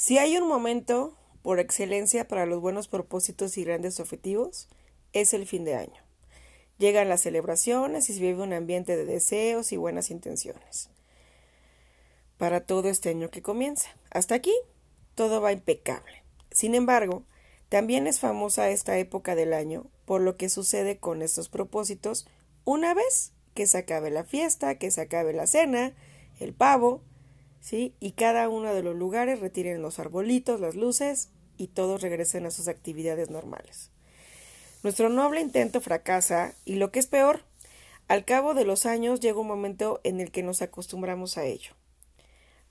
Si hay un momento por excelencia para los buenos propósitos y grandes objetivos, es el fin de año. Llegan las celebraciones y se vive un ambiente de deseos y buenas intenciones. Para todo este año que comienza. Hasta aquí, todo va impecable. Sin embargo, también es famosa esta época del año por lo que sucede con estos propósitos una vez que se acabe la fiesta, que se acabe la cena, el pavo, ¿sí? Y cada uno de los lugares retiren los arbolitos, las luces y todos regresen a sus actividades normales. Nuestro noble intento fracasa y lo que es peor, al cabo de los años llega un momento en el que nos acostumbramos a ello.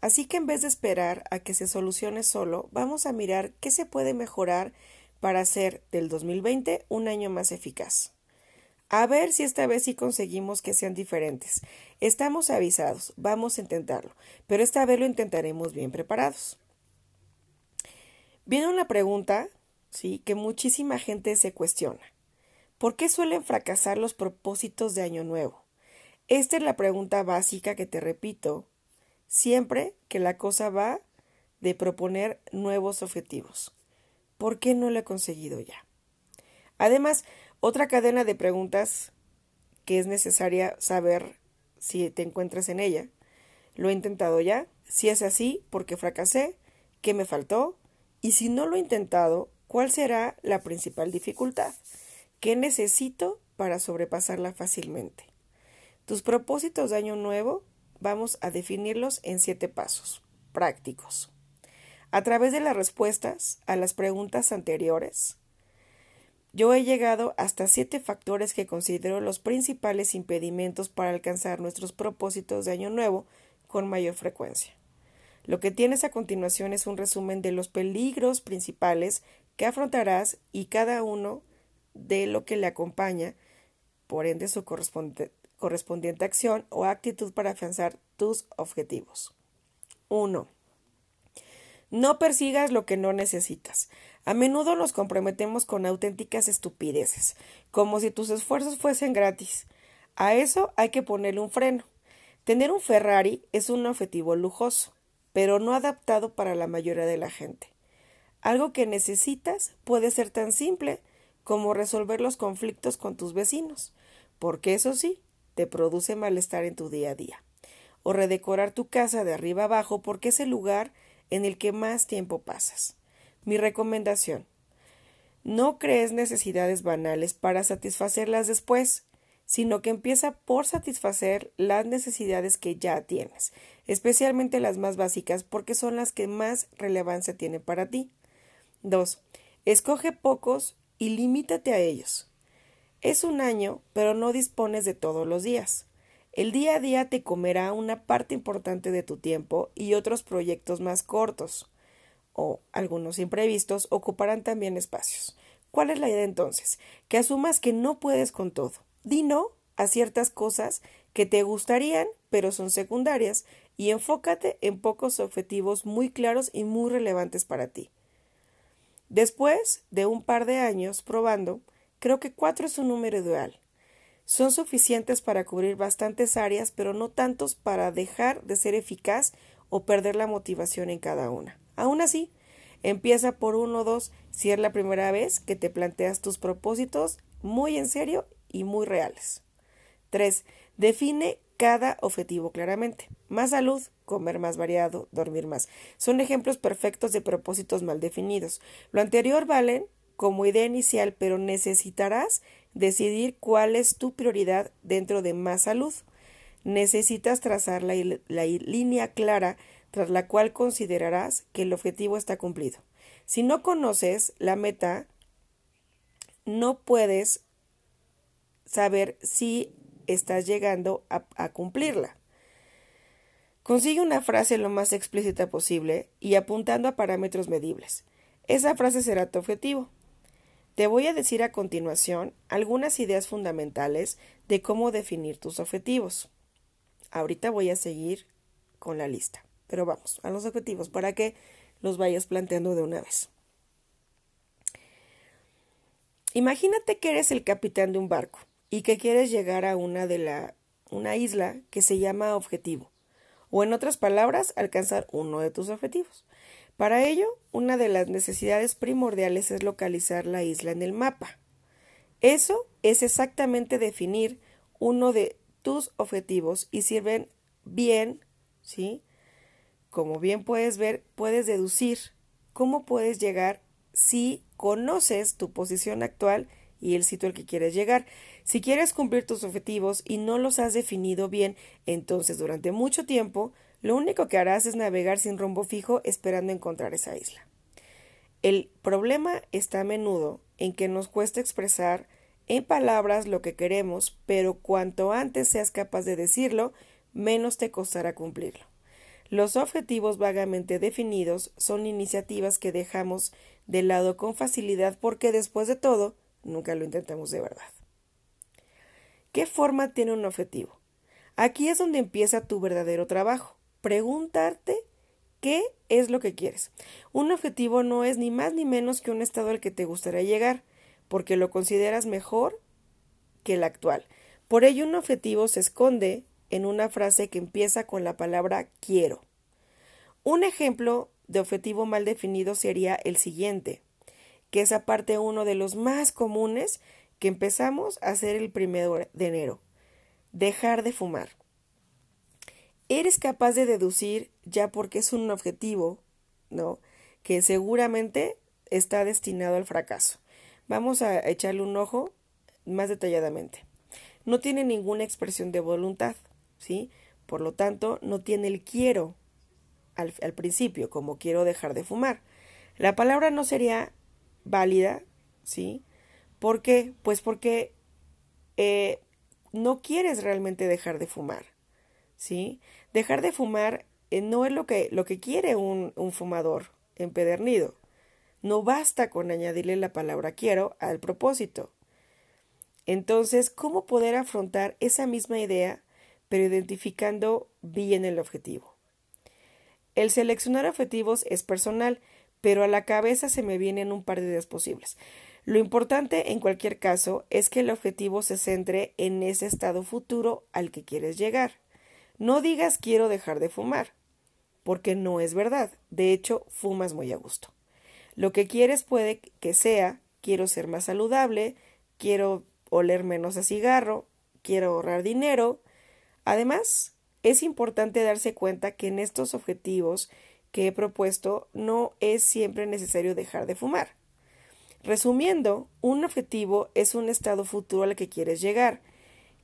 Así que en vez de esperar a que se solucione solo, vamos a mirar qué se puede mejorar para hacer del 2020 un año más eficaz. A ver si esta vez sí conseguimos que sean diferentes. Estamos avisados, vamos a intentarlo, pero esta vez lo intentaremos bien preparados. Viene una pregunta, sí, que muchísima gente se cuestiona. ¿Por qué suelen fracasar los propósitos de Año Nuevo? Esta es la pregunta básica que te repito siempre que la cosa va de proponer nuevos objetivos. ¿Por qué no lo he conseguido ya? Además, otra cadena de preguntas que es necesaria saber si te encuentras en ella. ¿Lo he intentado ya? Si es así, ¿por qué fracasé? ¿Qué me faltó? Y si no lo he intentado, ¿cuál será la principal dificultad? ¿Qué necesito para sobrepasarla fácilmente? Tus propósitos de año nuevo vamos a definirlos en siete pasos prácticos. A través de las respuestas a las preguntas anteriores, yo he llegado hasta siete factores que considero los principales impedimentos para alcanzar nuestros propósitos de año nuevo con mayor frecuencia. Lo que tienes a continuación es un resumen de los peligros principales que afrontarás y cada uno de lo que le acompaña, por ende su correspondiente acción o actitud para afianzar tus objetivos. 1. No persigas lo que no necesitas. A menudo nos comprometemos con auténticas estupideces, como si tus esfuerzos fuesen gratis. A eso hay que ponerle un freno. Tener un Ferrari es un objetivo lujoso pero no adaptado para la mayoría de la gente. Algo que necesitas puede ser tan simple como resolver los conflictos con tus vecinos, porque eso sí, te produce malestar en tu día a día. O redecorar tu casa de arriba abajo porque es el lugar en el que más tiempo pasas. Mi recomendación. No crees necesidades banales para satisfacerlas después sino que empieza por satisfacer las necesidades que ya tienes, especialmente las más básicas porque son las que más relevancia tienen para ti. 2. Escoge pocos y limítate a ellos. Es un año, pero no dispones de todos los días. El día a día te comerá una parte importante de tu tiempo y otros proyectos más cortos o algunos imprevistos ocuparán también espacios. ¿Cuál es la idea entonces? Que asumas que no puedes con todo Di no a ciertas cosas que te gustarían, pero son secundarias, y enfócate en pocos objetivos muy claros y muy relevantes para ti. Después de un par de años probando, creo que cuatro es un número ideal. Son suficientes para cubrir bastantes áreas, pero no tantos para dejar de ser eficaz o perder la motivación en cada una. Aún así, empieza por uno o dos si es la primera vez que te planteas tus propósitos muy en serio y muy reales. 3. Define cada objetivo claramente. Más salud, comer más variado, dormir más. Son ejemplos perfectos de propósitos mal definidos. Lo anterior valen como idea inicial, pero necesitarás decidir cuál es tu prioridad dentro de más salud. Necesitas trazar la, la línea clara tras la cual considerarás que el objetivo está cumplido. Si no conoces la meta, no puedes saber si estás llegando a, cumplirla. Consigue una frase lo más explícita posible y apuntando a parámetros medibles. Esa frase será tu objetivo. Te voy a decir a continuación algunas ideas fundamentales de cómo definir tus objetivos. Ahorita voy a seguir con la lista, pero vamos a los objetivos para que los vayas planteando de una vez. Imagínate que eres el capitán de un barco y que quieres llegar a una de la una isla que se llama objetivo. o en otras palabras, alcanzar uno de tus objetivos. Para ello, una de las necesidades primordiales es localizar la isla en el mapa. Eso es exactamente definir uno de tus objetivos y sirven bien, ¿sí? Como bien puedes ver, puedes deducir cómo puedes llegar si conoces tu posición actual y el sitio al que quieres llegar. Si quieres cumplir tus objetivos y no los has definido bien, entonces durante mucho tiempo lo único que harás es navegar sin rumbo fijo esperando encontrar esa isla. El problema está a menudo en que nos cuesta expresar en palabras lo que queremos, pero cuanto antes seas capaz de decirlo, menos te costará cumplirlo. Los objetivos vagamente definidos son iniciativas que dejamos de lado con facilidad porque después de todo nunca lo intentamos de verdad. ¿Qué forma tiene un objetivo? Aquí es donde empieza tu verdadero trabajo. Preguntarte qué es lo que quieres. Un objetivo no es ni más ni menos que un estado al que te gustaría llegar, porque lo consideras mejor que el actual. Por ello, un objetivo se esconde en una frase que empieza con la palabra quiero. Un ejemplo de objetivo mal definido sería el siguiente, que es aparte uno de los más comunes que empezamos a hacer el primero de enero. Dejar de fumar. Eres capaz de deducir, ya porque es un objetivo, ¿no? Que seguramente está destinado al fracaso. Vamos a echarle un ojo más detalladamente. No tiene ninguna expresión de voluntad, ¿sí? Por lo tanto, no tiene el quiero al, principio, como quiero dejar de fumar. La palabra no sería válida, ¿sí? ¿Por qué? Pues porque eh, no quieres realmente dejar de fumar, ¿sí? Dejar de fumar eh, no es lo que, lo que quiere un, un fumador empedernido. No basta con añadirle la palabra quiero al propósito. Entonces, ¿cómo poder afrontar esa misma idea, pero identificando bien el objetivo? El seleccionar objetivos es personal, pero a la cabeza se me vienen un par de ideas posibles. Lo importante en cualquier caso es que el objetivo se centre en ese estado futuro al que quieres llegar. No digas quiero dejar de fumar, porque no es verdad. De hecho, fumas muy a gusto. Lo que quieres puede que sea quiero ser más saludable, quiero oler menos a cigarro, quiero ahorrar dinero. Además, es importante darse cuenta que en estos objetivos que he propuesto no es siempre necesario dejar de fumar. Resumiendo, un objetivo es un estado futuro al que quieres llegar,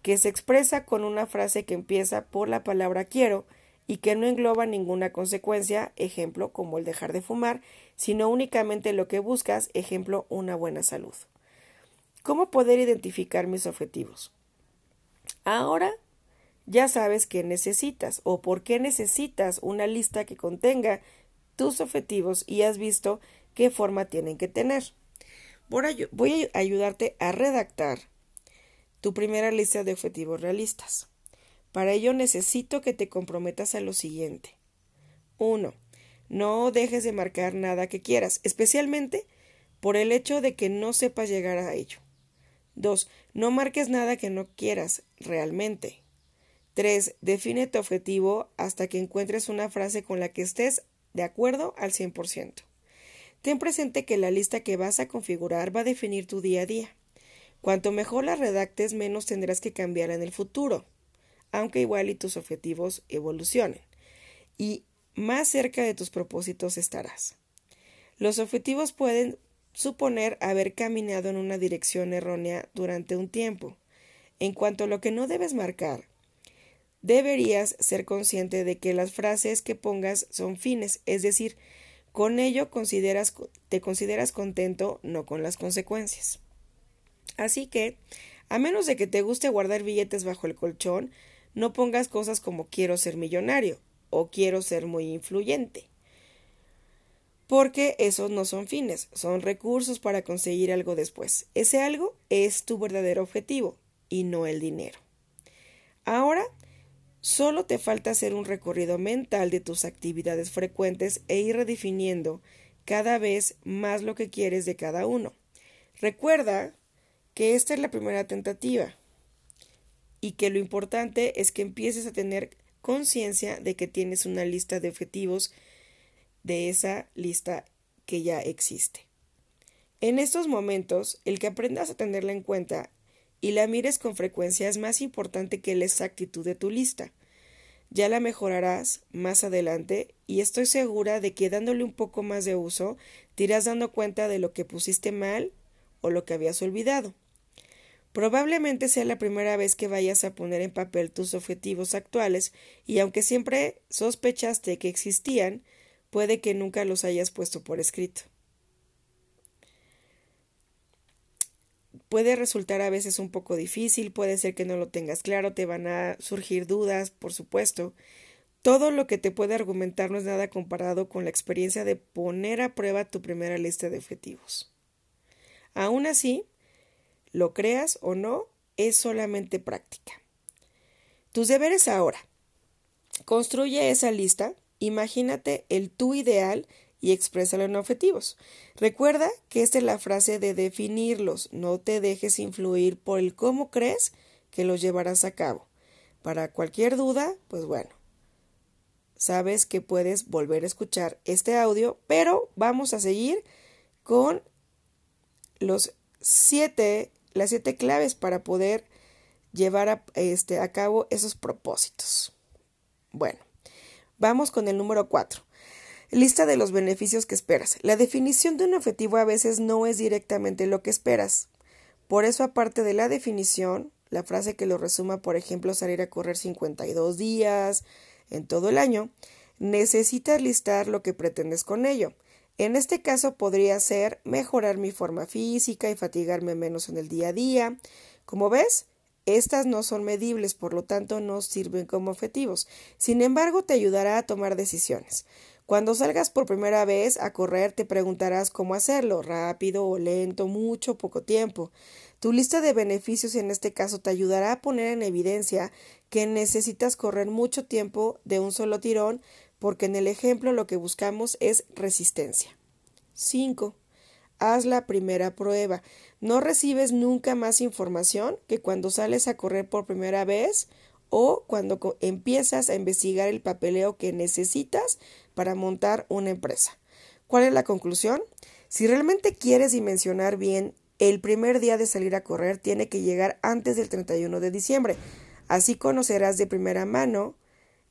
que se expresa con una frase que empieza por la palabra quiero y que no engloba ninguna consecuencia, ejemplo como el dejar de fumar, sino únicamente lo que buscas, ejemplo una buena salud. ¿Cómo poder identificar mis objetivos? Ahora ya sabes qué necesitas o por qué necesitas una lista que contenga tus objetivos y has visto qué forma tienen que tener. Voy a ayudarte a redactar tu primera lista de objetivos realistas. Para ello necesito que te comprometas a lo siguiente. 1. No dejes de marcar nada que quieras, especialmente por el hecho de que no sepas llegar a ello. 2. No marques nada que no quieras realmente. 3. Define tu objetivo hasta que encuentres una frase con la que estés de acuerdo al 100%. Ten presente que la lista que vas a configurar va a definir tu día a día. Cuanto mejor la redactes, menos tendrás que cambiar en el futuro aunque igual y tus objetivos evolucionen, y más cerca de tus propósitos estarás. Los objetivos pueden suponer haber caminado en una dirección errónea durante un tiempo. En cuanto a lo que no debes marcar, deberías ser consciente de que las frases que pongas son fines, es decir, con ello te consideras contento, no con las consecuencias. Así que, a menos de que te guste guardar billetes bajo el colchón, no pongas cosas como quiero ser millonario o quiero ser muy influyente. Porque esos no son fines, son recursos para conseguir algo después. Ese algo es tu verdadero objetivo y no el dinero. Ahora, solo te falta hacer un recorrido mental de tus actividades frecuentes e ir redefiniendo cada vez más lo que quieres de cada uno. Recuerda que esta es la primera tentativa y que lo importante es que empieces a tener conciencia de que tienes una lista de objetivos de esa lista que ya existe. En estos momentos, el que aprendas a tenerla en cuenta y la mires con frecuencia es más importante que la exactitud de tu lista. Ya la mejorarás más adelante y estoy segura de que dándole un poco más de uso te irás dando cuenta de lo que pusiste mal o lo que habías olvidado. Probablemente sea la primera vez que vayas a poner en papel tus objetivos actuales y aunque siempre sospechaste que existían, puede que nunca los hayas puesto por escrito. Puede resultar a veces un poco difícil, puede ser que no lo tengas claro, te van a surgir dudas, por supuesto. Todo lo que te puede argumentar no es nada comparado con la experiencia de poner a prueba tu primera lista de objetivos. Aún así, lo creas o no, es solamente práctica. Tus deberes ahora. Construye esa lista, imagínate el tú ideal y exprésalo en objetivos. Recuerda que esta es la frase de definirlos, no te dejes influir por el cómo crees que los llevarás a cabo. Para cualquier duda, pues bueno, sabes que puedes volver a escuchar este audio, pero vamos a seguir con los siete las siete claves para poder llevar a, este, a cabo esos propósitos. Bueno, vamos con el número cuatro. Lista de los beneficios que esperas. La definición de un objetivo a veces no es directamente lo que esperas. Por eso, aparte de la definición, la frase que lo resuma, por ejemplo, salir a correr 52 días en todo el año, necesitas listar lo que pretendes con ello. En este caso podría ser mejorar mi forma física y fatigarme menos en el día a día. Como ves, estas no son medibles, por lo tanto no sirven como objetivos. Sin embargo, te ayudará a tomar decisiones. Cuando salgas por primera vez a correr, te preguntarás cómo hacerlo, rápido o lento, mucho o poco tiempo. Tu lista de beneficios en este caso te ayudará a poner en evidencia que necesitas correr mucho tiempo de un solo tirón porque en el ejemplo lo que buscamos es resistencia. 5. Haz la primera prueba. No recibes nunca más información que cuando sales a correr por primera vez o cuando empiezas a investigar el papeleo que necesitas para montar una empresa. ¿Cuál es la conclusión? Si realmente quieres dimensionar bien, el primer día de salir a correr tiene que llegar antes del 31 de diciembre. Así conocerás de primera mano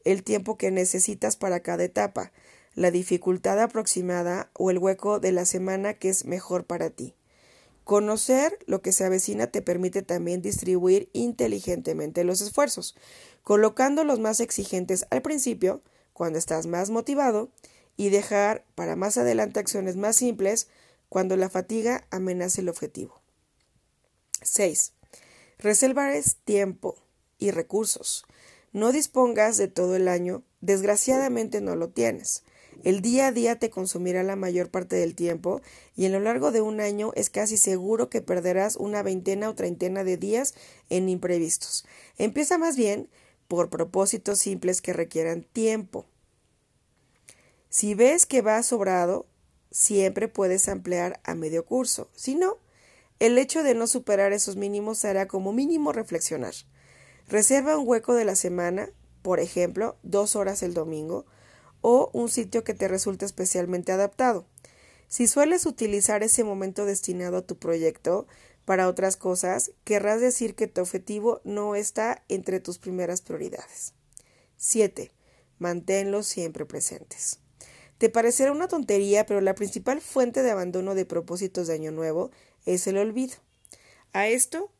el tiempo que necesitas para cada etapa, la dificultad aproximada o el hueco de la semana que es mejor para ti. Conocer lo que se avecina te permite también distribuir inteligentemente los esfuerzos, colocando los más exigentes al principio, cuando estás más motivado, y dejar para más adelante acciones más simples cuando la fatiga amenace el objetivo. 6. Reservarás tiempo y recursos no dispongas de todo el año, desgraciadamente no lo tienes. El día a día te consumirá la mayor parte del tiempo y en lo largo de un año es casi seguro que perderás una veintena o treintena de días en imprevistos. Empieza más bien por propósitos simples que requieran tiempo. Si ves que va sobrado, siempre puedes ampliar a medio curso. Si no, el hecho de no superar esos mínimos hará como mínimo reflexionar. Reserva un hueco de la semana, por ejemplo, dos horas el domingo, o un sitio que te resulte especialmente adaptado. Si sueles utilizar ese momento destinado a tu proyecto para otras cosas, querrás decir que tu objetivo no está entre tus primeras prioridades. 7. Manténlos siempre presentes. Te parecerá una tontería, pero la principal fuente de abandono de propósitos de Año Nuevo es el olvido. A esto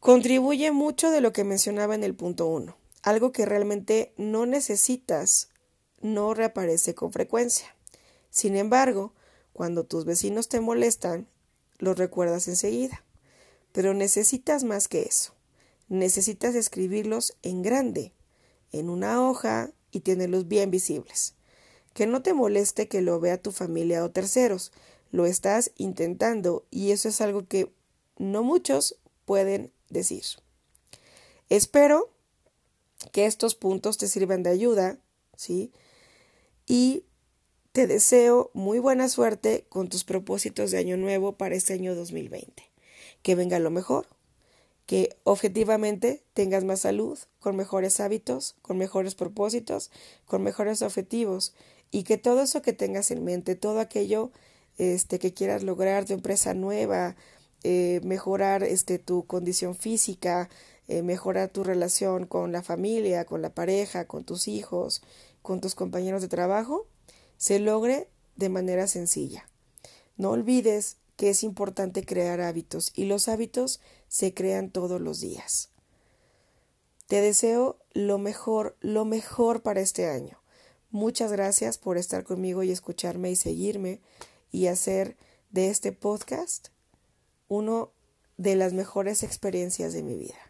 Contribuye mucho de lo que mencionaba en el punto 1. Algo que realmente no necesitas no reaparece con frecuencia. Sin embargo, cuando tus vecinos te molestan, los recuerdas enseguida. Pero necesitas más que eso. Necesitas escribirlos en grande, en una hoja y tenerlos bien visibles. Que no te moleste que lo vea tu familia o terceros. Lo estás intentando y eso es algo que no muchos pueden decir. Espero que estos puntos te sirvan de ayuda, ¿sí? Y te deseo muy buena suerte con tus propósitos de año nuevo para este año 2020. Que venga lo mejor, que objetivamente tengas más salud, con mejores hábitos, con mejores propósitos, con mejores objetivos y que todo eso que tengas en mente, todo aquello este, que quieras lograr, tu empresa nueva, eh, mejorar este, tu condición física, eh, mejorar tu relación con la familia, con la pareja, con tus hijos, con tus compañeros de trabajo, se logre de manera sencilla. No olvides que es importante crear hábitos y los hábitos se crean todos los días. Te deseo lo mejor, lo mejor para este año. Muchas gracias por estar conmigo y escucharme y seguirme y hacer de este podcast uno de las mejores experiencias de mi vida.